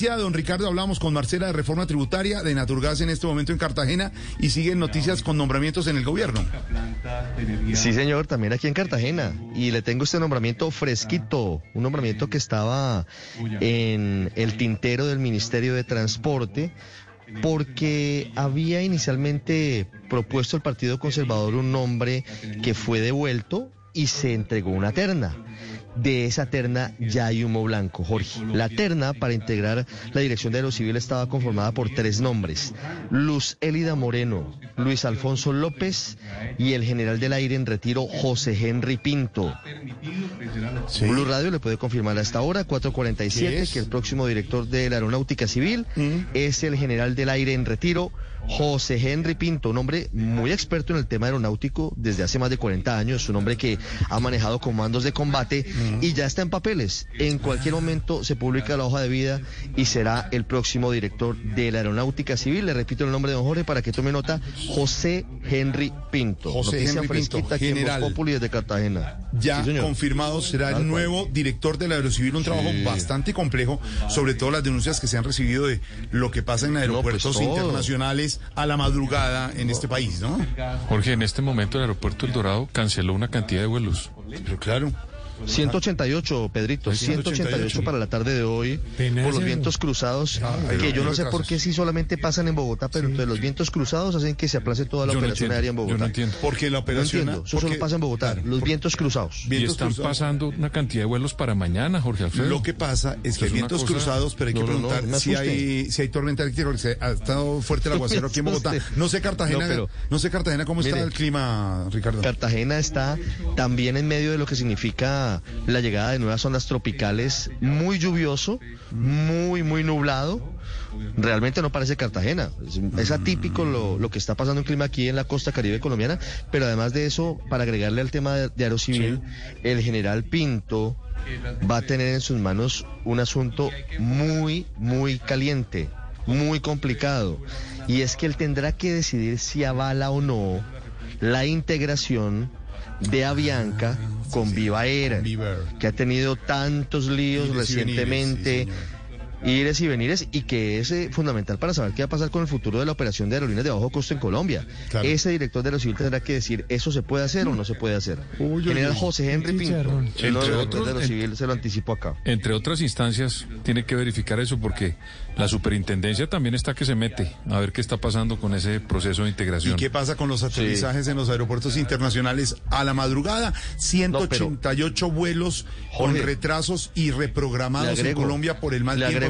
noticia, don Ricardo, hablamos con Marcela de Reforma Tributaria de Naturgas en este momento en Cartagena y siguen noticias con nombramientos en el gobierno. Sí, señor, también aquí en Cartagena. Y le tengo este nombramiento fresquito, un nombramiento que estaba en el tintero del Ministerio de Transporte porque había inicialmente propuesto el Partido Conservador un nombre que fue devuelto y se entregó una terna de esa terna ya hay humo blanco, Jorge. La terna para integrar la Dirección de Aerocivil estaba conformada por tres nombres. Luz Elida Moreno, Luis Alfonso López y el general del aire en retiro, José Henry Pinto. Blue Radio le puede confirmar a esta hora, 447, que el próximo director de la Aeronáutica Civil mm. es el general del aire en retiro, José Henry Pinto, un hombre muy experto en el tema aeronáutico desde hace más de 40 años, un hombre que ha manejado comandos de combate y ya está en papeles. En cualquier momento se publica la hoja de vida y será el próximo director de la Aeronáutica Civil. Le repito el nombre de don Jorge para que tome nota, José Henry Pinto. José Henry Pinto, general. Populi desde Cartagena. Ya confirmado será el nuevo director de la Aerocivil, un trabajo bastante complejo, sobre todo las denuncias que se han recibido de lo que pasa en pues aeropuertos a la madrugada en este país, ¿no? Jorge, en este momento el aeropuerto El Dorado canceló una cantidad de vuelos. Pero claro. 188, Pedrito, 188 para la tarde de hoy por los vientos cruzados, que yo no sé por qué si solamente pasan en Bogotá, pero entonces los vientos cruzados hacen que se aplace toda la operación aérea en Bogotá. Yo no entiendo. Porque la operación... No entiendo, eso solo pasa en Bogotá, los vientos cruzados. y están pasando una cantidad de vuelos para mañana, Jorge Alfredo. Lo que pasa es que hay vientos cruzados, pero hay que preguntar si, hay, si hay tormenta eléctrica, porque ha estado fuerte el aguacero aquí en Bogotá. No sé Cartagena, pero, no sé Cartagena cómo está el clima, Ricardo. Cartagena está también en medio de lo que significa la llegada de nuevas zonas tropicales, muy lluvioso, muy, muy nublado. Realmente no parece Cartagena. Es, atípico lo, que está pasando en clima aquí en la costa caribe colombiana, pero además de eso, para agregarle al tema de, de Aerocivil, el general Pinto va a tener en sus manos un asunto muy, muy caliente, muy complicado. Y es que él tendrá que decidir si avala o no la integración de Avianca con Viva Air, que ha tenido tantos líos recientemente ires y venires y que es eh, fundamental para saber qué va a pasar con el futuro de la operación de aerolíneas de bajo costo en Colombia. Ese director de la civil tendrá que decir, ¿eso se puede hacer o no se puede hacer? General José Henry Pinto, el director de la civil, se lo anticipo acá. Entre otras instancias, tiene que verificar eso porque la superintendencia también está que se mete a ver qué está pasando con ese proceso de integración. ¿Y qué pasa con los aterrizajes en los aeropuertos internacionales a la madrugada? 188 vuelos con retrasos y reprogramados en Colombia por el mal tiempo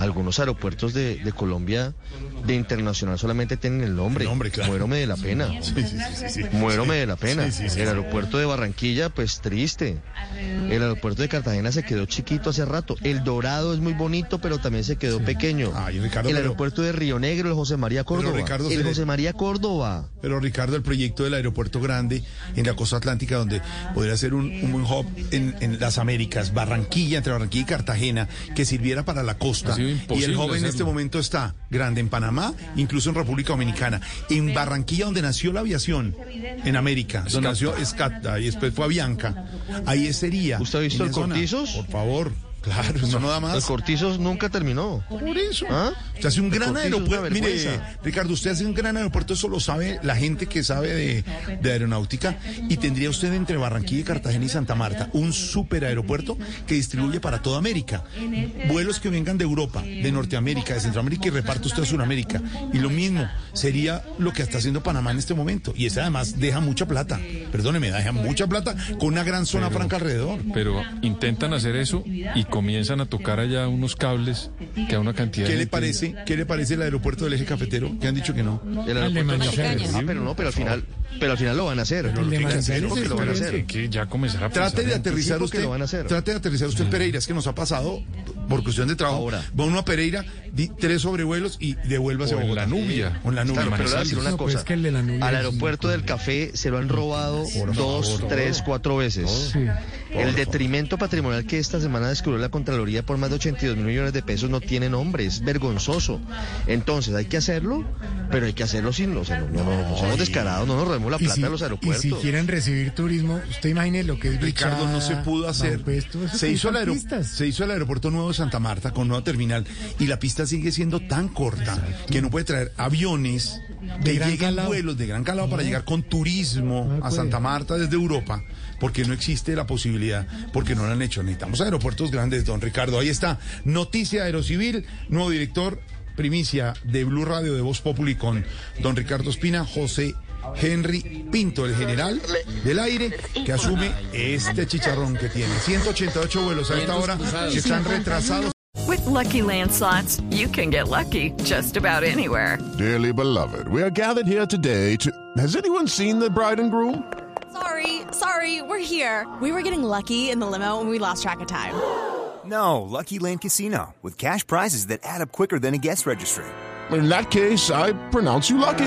Algunos aeropuertos de, de, Colombia de internacional solamente tienen el nombre. El nombre claro. Muérome de la pena. Sí, sí, sí, sí Muérome de la pena. el aeropuerto de Barranquilla, pues triste. El aeropuerto de Cartagena se quedó chiquito hace rato. El Dorado es muy bonito, pero también se quedó pequeño. el aeropuerto de Río Negro, el José María Córdoba. el José María Córdoba. Pero Ricardo, el proyecto del aeropuerto grande en la costa atlántica, donde podría ser un, un hub en, las Américas, Barranquilla, entre Barranquilla y Cartagena, que sirviera para la costa. Y el hub en este momento está grande en Panamá, incluso en República Dominicana. En Barranquilla, donde nació la aviación en América, donde nació Escata y después fue Avianca. Ahí sería. ¿Usted ha visto el Cortizos? Por favor. Claro, eso no da más. El Cortizos nunca terminó. Por eso. ¿Ah? Usted hace un gran aeropuerto. Mire, Ricardo, usted hace un gran aeropuerto, eso lo sabe la gente que sabe de, de, aeronáutica. Y tendría usted entre Barranquilla, Cartagena y Santa Marta un super aeropuerto que distribuye para toda América. Vuelos que vengan de Europa, de Norteamérica, de Centroamérica y reparte usted a Sudamérica. Y lo mismo sería lo que está haciendo Panamá en este momento. Y ese además deja mucha plata. Perdóneme, deja mucha plata con una gran zona franca alrededor. Pero intentan hacer eso y comienzan a tocar allá unos cables que a una cantidad ¿Qué de le gente- parece? ¿Qué le parece el aeropuerto del eje cafetero? Que han dicho que no. El aeropuerto de no, Manizales. Ah, pero no, pero al final, pero al final lo van a hacer. Lo que es lo van a hacer. que ya comenzará a Trate de aterrizar usted. lo van a hacer. Trate de aterrizar usted en Pereira, es que nos ha pasado por cuestión de trabajo. Ahora. Va uno a Pereira, di tres sobrevuelos y devuélvase O a en la Nubia. O en la nubia. Claro, pero le voy a Manizales. decir una pues cosa. es que el de la Nubia Al aeropuerto del café se lo han robado dos, tres, cuatro veces. Sí. El detrimento patrimonial que esta semana descubrió la Contraloría por más de 82 mil millones de pesos no tiene nombre, es vergonzoso. Entonces hay que hacerlo, pero hay que hacerlo sin los... No, no, no, no somos descarados, no nos la Y plata si, de los y aeropuertos. si quieren recibir turismo, usted imagine lo que es Ricardo, no se pudo hacer. Se hizo, el son aero- pistas. se hizo el aeropuerto nuevo de Santa Marta con nueva terminal y la pista sigue siendo tan corta que no puede traer aviones De que gran lleguen calado. vuelos de gran calado para llegar con turismo No a. Santa Marta desde Europa, porque no existe la posibilidad, porque no lo han hecho. Necesitamos aeropuertos grandes, don Ricardo. Ahí está, noticia aerocivil, nuevo director, primicia de Blue Radio de Voz Populi con don Ricardo Espina, José Henry Pinto, el general del aire, que asume este chicharrón que tiene. 188 vuelos a esta hora que están retrasados. With Lucky Land slots, you can get lucky just about anywhere. Dearly beloved, we are gathered here today to. Has anyone seen the bride and groom? Sorry, sorry, we're here. We were getting lucky in the limo and we lost track of time. No, Lucky Land Casino, with cash prizes that add up quicker than a guest registry. In that case, I pronounce you lucky.